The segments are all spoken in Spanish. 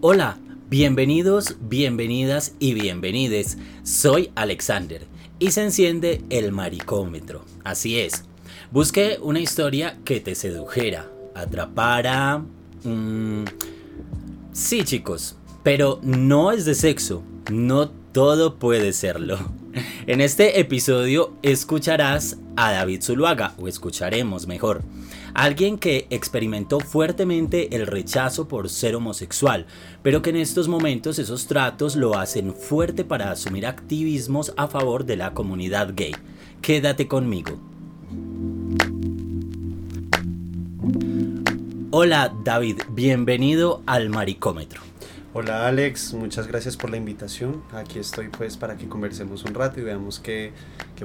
Hola, bienvenidos, bienvenidas y bienvenides. Soy Alexander y se enciende el maricómetro. Así es. Busqué una historia que te sedujera, atrapara... Mm, sí chicos, pero no es de sexo. No todo puede serlo. En este episodio escucharás a David Zuluaga, o escucharemos mejor, alguien que experimentó fuertemente el rechazo por ser homosexual, pero que en estos momentos esos tratos lo hacen fuerte para asumir activismos a favor de la comunidad gay. Quédate conmigo. Hola David, bienvenido al Maricómetro. Hola Alex, muchas gracias por la invitación. Aquí estoy pues para que conversemos un rato y veamos qué,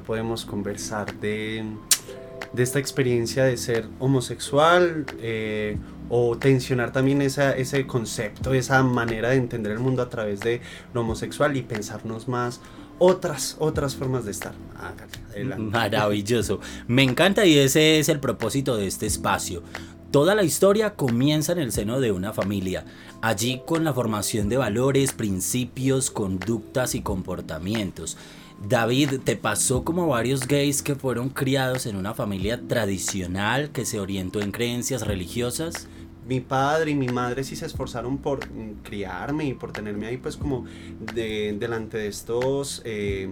podemos conversar de, de, esta experiencia de ser homosexual eh, o tensionar también ese concepto, esa manera de entender el mundo a través de lo homosexual y pensarnos más otras, otras formas de estar. Maravilloso. Me encanta y ese es el propósito de este espacio. Toda la historia comienza en el seno de una familia, allí con la formación de valores, principios, conductas y comportamientos. David, ¿te pasó como varios gays que fueron criados en una familia tradicional que se orientó en creencias religiosas? mi padre y mi madre sí se esforzaron por mm, criarme y por tenerme ahí pues como de, delante de estos eh,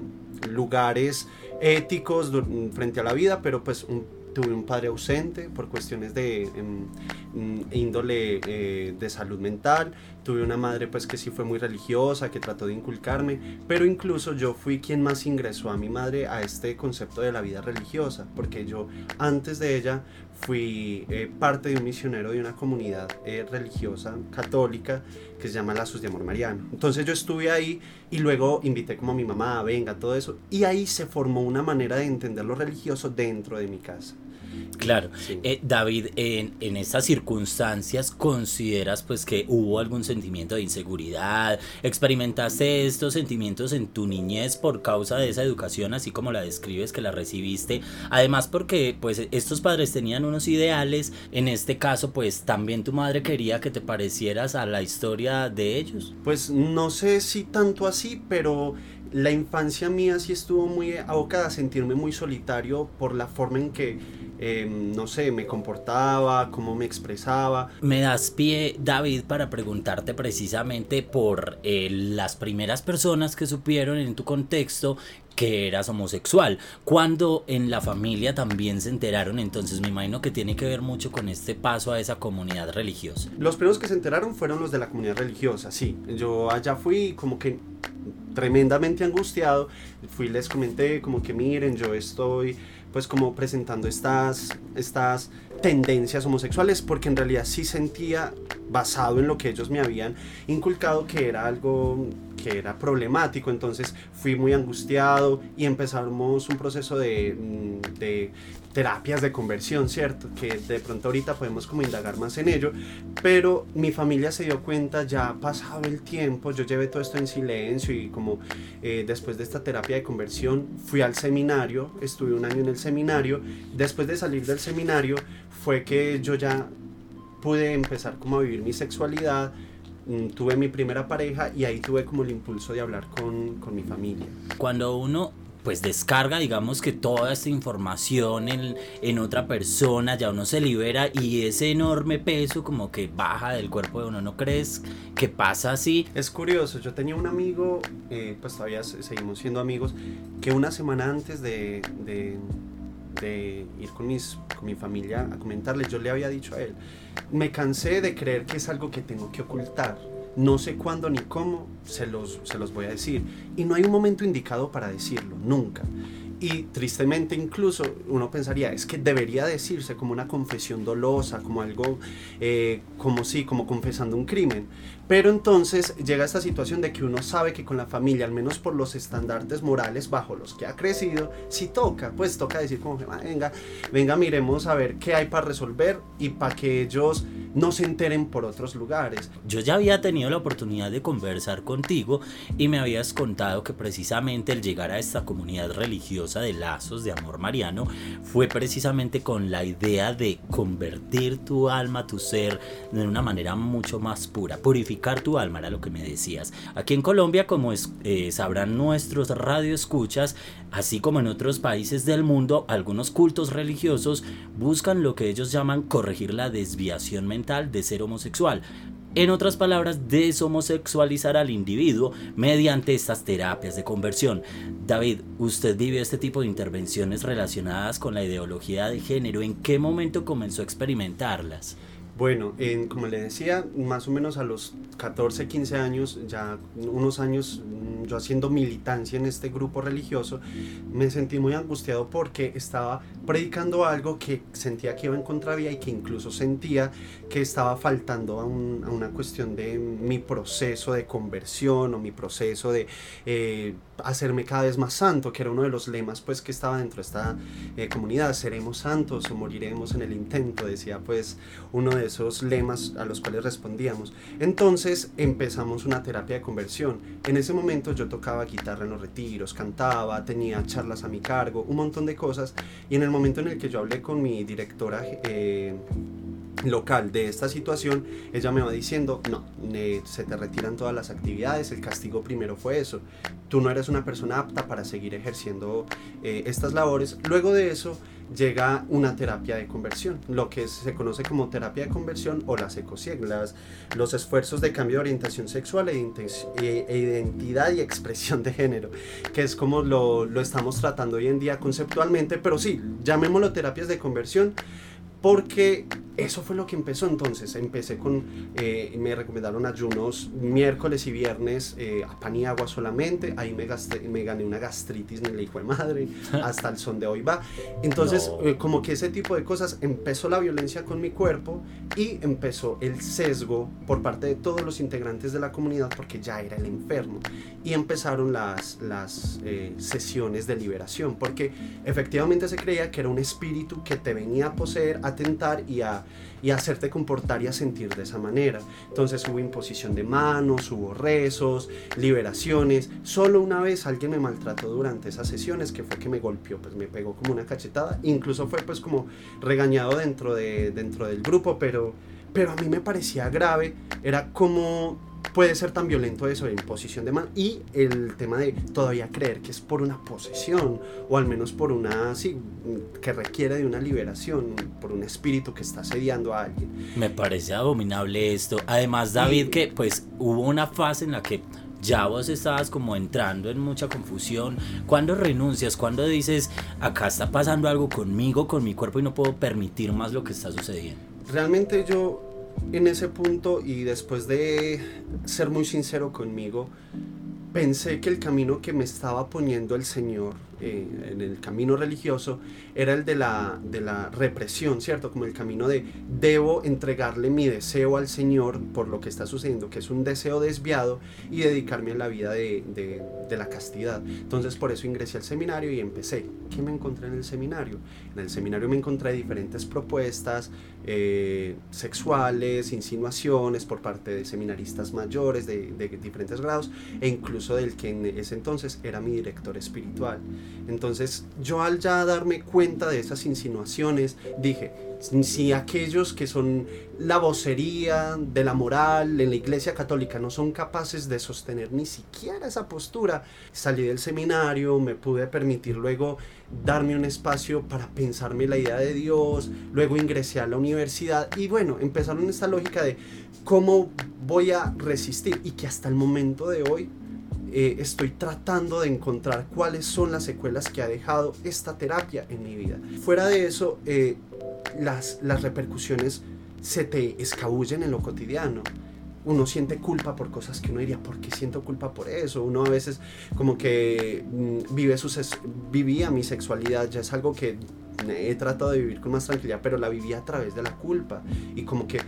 lugares éticos frente a la vida, pero pues un tuve un padre ausente por cuestiones de em, mm, índole eh, de salud mental, tuve una madre pues que sí fue muy religiosa, que trató de inculcarme, pero incluso yo fui quien más ingresó a mi madre a este concepto de la vida religiosa, porque yo antes de ella fui eh, parte de un misionero de una comunidad eh, religiosa católica que se llama Lazos de Amor Mariano. Entonces yo estuve ahí y luego invité como a mi mamá, venga, todo eso, y ahí se formó una manera de entender lo religioso dentro de mi casa. Claro. Eh, David, en, en estas circunstancias, ¿consideras pues que hubo algún sentimiento de inseguridad? ¿Experimentaste estos sentimientos en tu niñez por causa de esa educación, así como la describes que la recibiste? Además, porque pues estos padres tenían unos ideales, en este caso, pues también tu madre quería que te parecieras a la historia de ellos. Pues no sé si tanto así, pero la infancia mía sí estuvo muy abocada a sentirme muy solitario por la forma en que Em, no sé, me comportaba, cómo me expresaba. Me das pie, David, para preguntarte precisamente por eh, las primeras personas que supieron en tu contexto que eras homosexual, cuando en la familia también se enteraron, entonces me imagino que tiene que ver mucho con este paso a esa comunidad religiosa. Los primeros que se enteraron fueron los de la comunidad religiosa, sí. Yo allá fui como que tremendamente angustiado, fui les comenté como que miren, yo estoy pues como presentando estas, estas tendencias homosexuales porque en realidad sí sentía basado en lo que ellos me habían inculcado que era algo que era problemático entonces fui muy angustiado y empezamos un proceso de, mm, de terapias de conversión, ¿cierto? Que de pronto ahorita podemos como indagar más en ello, pero mi familia se dio cuenta, ya pasado el tiempo, yo llevé todo esto en silencio y como eh, después de esta terapia de conversión fui al seminario, estuve un año en el seminario, después de salir del seminario fue que yo ya pude empezar como a vivir mi sexualidad, tuve mi primera pareja y ahí tuve como el impulso de hablar con, con mi familia. Cuando uno pues descarga, digamos que toda esta información en, en, otra persona, ya uno se libera y ese enorme peso como que baja del cuerpo de uno, ¿no crees que pasa así? Es curioso, yo tenía un amigo, eh, pues todavía seguimos siendo amigos, que una semana antes de, de, de ir con, mis, con mi familia a comentarles, yo le había dicho a él, me cansé de creer que es algo que tengo que ocultar no sé cuándo ni cómo se los, se los voy a decir. Y no hay un momento indicado para decirlo, nunca. Y tristemente incluso uno pensaría, es que debería decirse como una confesión dolosa, como algo, eh, como sí, como confesando un crimen. Pero entonces llega esta situación de que uno sabe que con la familia, al menos por los estándares morales bajo los que ha crecido, si toca, pues toca decir como, venga, venga, miremos a ver qué hay para resolver y para que ellos no se enteren por otros lugares. Yo ya había tenido la oportunidad de conversar contigo y me habías contado que precisamente el llegar a esta comunidad religiosa de lazos de amor mariano fue precisamente con la idea de convertir tu alma, tu ser, de una manera mucho más pura, purificar tu alma, era lo que me decías. Aquí en Colombia, como eh, sabrán nuestros radioescuchas, así como en otros países del mundo, algunos cultos religiosos buscan lo que ellos llaman corregir la desviación mental de ser homosexual. En otras palabras, deshomosexualizar al individuo mediante estas terapias de conversión. David, usted vivió este tipo de intervenciones relacionadas con la ideología de género. ¿En qué momento comenzó a experimentarlas? Bueno, en, como le decía, más o menos a los 14, 15 años, ya unos años mm, yo haciendo militancia en este grupo religioso, me sentí muy angustiado porque estaba predicando algo que sentía que iba en contravía y que incluso sentía que estaba faltando a, una cuestión de mi proceso de conversión o mi proceso de eh, hacerme cada vez más santo, que era uno de los lemas pues que estaba dentro de esta eh, comunidad, seremos santos o moriremos en el intento, decía pues uno de esos lemas a los cuales respondíamos. Entonces empezamos una terapia de conversión. En ese momento yo tocaba guitarra en los retiros, cantaba, tenía charlas a mi cargo, un montón de cosas y en el momento en el que yo hablé con mi directora eh, local de esta situación, ella me va diciendo, no, se te retiran todas las actividades, el castigo primero fue eso, tú no eres una persona apta para seguir ejerciendo eh, estas labores. Luego de eso llega una terapia de conversión, lo que se conoce como terapia de conversión o las ecosieg, los esfuerzos de cambio de orientación sexual e, e, e, identidad y expresión de género, que es como lo, lo estamos tratando hoy en día conceptualmente, pero sí, llamémoslo terapias de conversión porque eso fue lo que empezó entonces. Empecé con, eh, me recomendaron ayunos miércoles y viernes eh, a pan y agua solamente. Ahí me, me gané una gastritis, me la hijo de madre. Hasta el son de hoy va. Entonces, eh, como que ese tipo de cosas, empezó la violencia con mi cuerpo y empezó el sesgo por parte de todos los integrantes de la comunidad porque ya era el enfermo. Y empezaron las, las sesiones de liberación porque efectivamente se creía que era un espíritu que te venía a poseer, a tentar y a y hacerte comportar y a sentir de esa manera. Entonces hubo imposición de manos, hubo rezos, liberaciones. Solo una vez alguien me maltrató durante esas sesiones, que fue que me golpeó, pues me pegó como una cachetada. Incluso fue pues como regañado dentro, de, dentro del grupo, pero, pero a mí me parecía grave. Era como puede ser tan violento eso de imposición de mano y el tema de todavía creer que es por una posesión o al menos por una sí que requiere de una liberación por un espíritu que está asediando a alguien me parece abominable esto además David que pues hubo una fase en la que ya vos estabas como entrando en mucha confusión. ¿Cuándo renuncias? ¿Cuándo dices, acá está pasando algo conmigo, con mi cuerpo y no puedo permitir más lo que está sucediendo? Realmente yo en ese punto y después de ser muy sincero conmigo, pensé que el camino que me estaba poniendo el Señor eh, en el camino religioso era el de la, de la represión, ¿cierto? Como el camino de debo entregarle mi deseo al Señor por lo que está sucediendo, que es un deseo desviado, y dedicarme a la vida de, de, la castidad. Entonces por eso ingresé al seminario y empecé. ¿Qué me encontré en el seminario? En el seminario me encontré diferentes propuestas eh, sexuales, insinuaciones por parte de seminaristas mayores de, de diferentes grados e incluso del que en ese entonces era mi director espiritual. Entonces yo al ya darme cuenta de esas insinuaciones dije, si aquellos que son la vocería de la moral en la iglesia católica no son capaces de sostener ni siquiera esa postura, salí del seminario, me pude permitir luego darme un espacio para pensarme la idea de Dios, luego ingresé a la universidad y bueno, empezaron esta lógica de cómo voy a resistir y que hasta el momento de hoy eh, estoy tratando de encontrar cuáles son las secuelas que ha dejado esta terapia en mi vida. Fuera de eso, eh, las, las repercusiones se te escabullen en lo cotidiano. Uno siente culpa por cosas que uno diría, ¿por qué siento culpa por eso? Uno a veces como que mm, vive su vivía mi sexualidad, ya es algo que he tratado de vivir con más tranquilidad, pero la vivía a través de la culpa. Y como que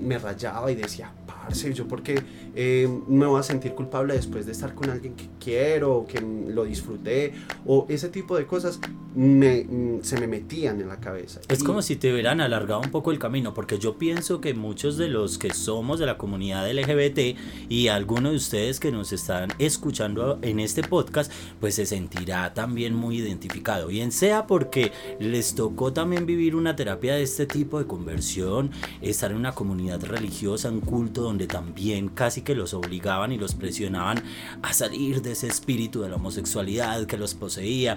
me rayaba y decía, parce, yo porque eh, me voy a sentir culpable después de estar con alguien que quiero, o que lo disfruté, o ese tipo de cosas. me, mm, se me metían en la cabeza. Es Y- como si te hubieran alargado un poco el camino, porque yo pienso que muchos de los que somos de la comunidad LGBT y algunos de ustedes que nos están escuchando en este podcast, pues se sentirá también muy identificado. Bien sea porque les tocó también vivir una terapia de este tipo de conversión, estar en una comunidad religiosa, un culto donde también casi que los obligaban y los presionaban a salir de ese espíritu de la homosexualidad que los poseía.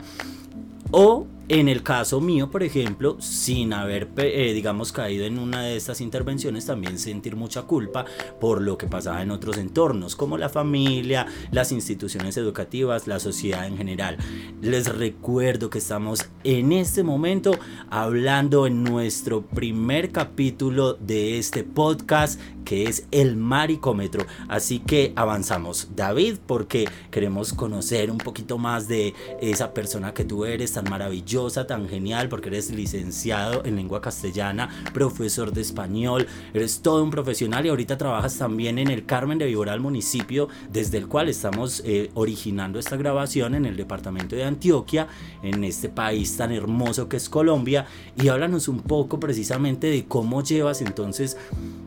O en el caso mío, por ejemplo, sin haber, eh, digamos, caído en una de estas intervenciones, también sentir mucha culpa por lo que pasaba en otros entornos, como la familia, las instituciones educativas, la sociedad en general. Les recuerdo que estamos en este momento hablando en nuestro primer capítulo de este podcast que es el maricómetro. Así que avanzamos, David, porque queremos conocer un poquito más de esa persona que tú eres, tan maravillosa, tan genial, porque eres licenciado en lengua castellana, profesor de español, eres todo un profesional y ahorita trabajas también en el Carmen de Viboral, municipio desde el cual estamos eh, originando esta grabación en el departamento de Antioquia, en este país tan hermoso que es Colombia. Y háblanos un poco precisamente de cómo llevas entonces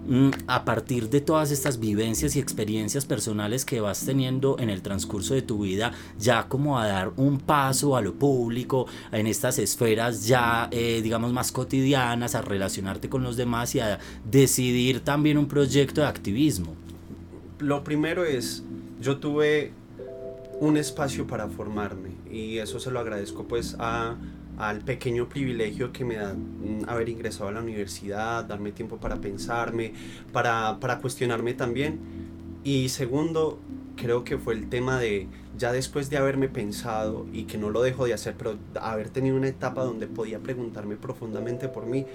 mm, a partir de todas estas vivencias y experiencias personales que vas teniendo en el transcurso de tu vida, ya como a dar un paso a lo público, en estas esferas ya, eh, digamos, más cotidianas, a relacionarte con los demás y a decidir también un proyecto de activismo. Lo primero es, yo tuve un espacio para formarme y eso se lo agradezco pues a, al pequeño privilegio que me da mm, haber ingresado a la universidad, darme tiempo para pensarme, para, para cuestionarme también. Y segundo, creo que fue el tema de, ya después de haberme pensado y que no lo dejo de hacer, pero haber tenido una etapa donde podía preguntarme profundamente por mí,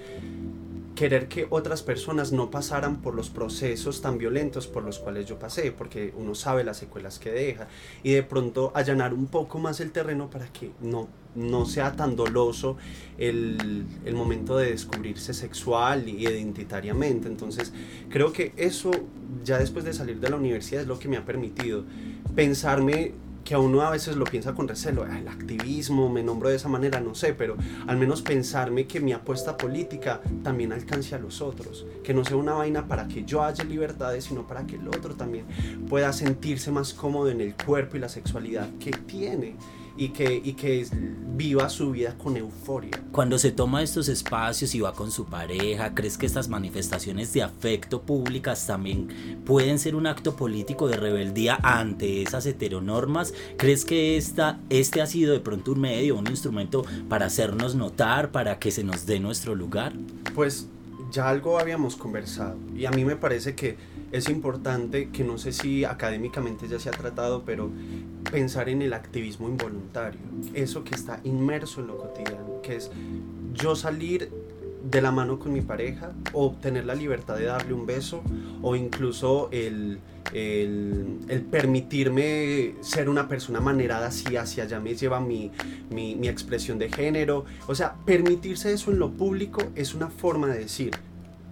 querer que otras personas no pasaran por los procesos tan violentos por los cuales yo pasé, porque uno sabe las secuelas que deja, y de pronto allanar un poco más el terreno para que no, no sea tan doloso el, el momento de descubrirse sexual y identitariamente. Entonces, creo que eso, ya después de salir de la universidad, es lo que me ha permitido pensarme que a uno a veces lo piensa con recelo, "Ah, el activismo, me nombro de esa manera, no sé, pero al menos pensarme que mi apuesta política también alcance a los otros, que no sea una vaina para que yo haya libertades, sino para que el otro también pueda sentirse más cómodo en el cuerpo y la sexualidad que tiene y que, y que viva su vida con euforia. Cuando se toma estos espacios y va con su pareja, ¿crees que estas manifestaciones de afecto públicas también pueden ser un acto político de rebeldía ante esas heteronormas? ¿Crees que esta, este ha sido de pronto un medio, un instrumento para hacernos notar, para que se nos dé nuestro lugar? Pues ya algo habíamos conversado y a mí me parece que es importante que no sé si académicamente ya se ha tratado, pero pensar en el activismo involuntario, eso que está inmerso en lo cotidiano, que es yo salir de la mano con mi pareja o tener la libertad de darle un beso o incluso el, el, el permitirme ser una persona manerada si hacia allá me lleva mi, mi, mi expresión de género. O sea, permitirse eso en lo público es una forma de decir,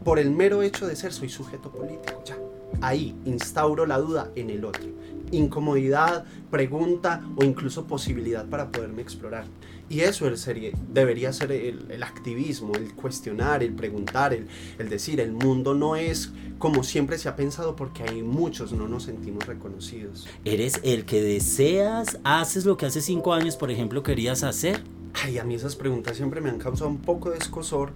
por el mero hecho de ser soy sujeto político, ya. Ahí instauro la duda en el otro. Incomodidad, pregunta o incluso posibilidad para poderme explorar. Y eso el serie, debería ser el, el activismo, el cuestionar, el preguntar, el, el decir, el mundo no es como siempre se ha pensado porque hay muchos no nos sentimos reconocidos. ¿Eres el que deseas? ¿Haces lo que hace cinco años, por ejemplo, querías hacer? Ay, a mí esas preguntas siempre me han causado un poco de escosor.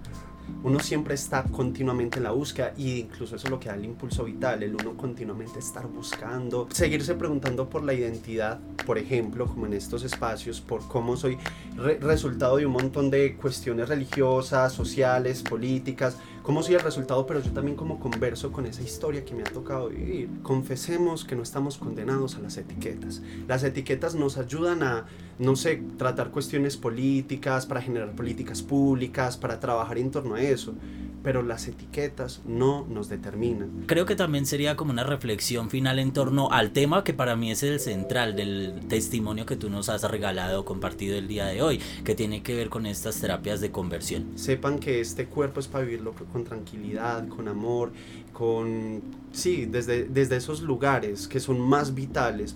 Uno siempre está continuamente en la búsqueda y incluso eso es lo que da el impulso vital, el uno continuamente estar buscando, seguirse preguntando por la identidad, por ejemplo, como en estos espacios, por cómo soy re- resultado de un montón de cuestiones religiosas, sociales, políticas, cómo soy el resultado, pero yo también como converso con esa historia que me ha tocado vivir. Confesemos que no estamos condenados a las etiquetas. Las etiquetas nos ayudan a, no sé, tratar cuestiones políticas, para generar políticas públicas, para trabajar en torno a eso. Pero las etiquetas no nos determinan. Creo que también sería como una reflexión final en torno al tema que para mí es el central del testimonio que tú nos has regalado, compartido el día de hoy, que tiene que ver con estas terapias de conversión. Sepan que este cuerpo es para vivirlo con tranquilidad, con amor, con... Sí, desde, desde esos lugares que son más vitales.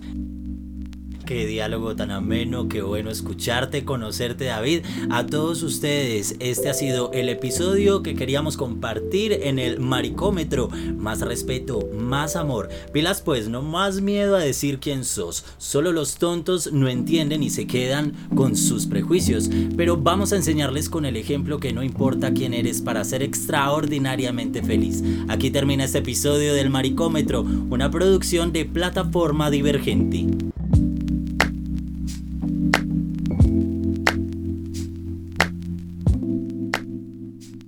Qué diálogo tan ameno, qué bueno escucharte, conocerte David. A todos ustedes, este ha sido el episodio que queríamos compartir en el Maricómetro. Más respeto, más amor. Pilas pues, no más miedo a decir quién sos. Solo los tontos no entienden y se quedan con sus prejuicios. Pero vamos a enseñarles con el ejemplo que no importa quién eres para ser extraordinariamente feliz. Aquí termina este episodio del Maricómetro, una producción de plataforma divergente.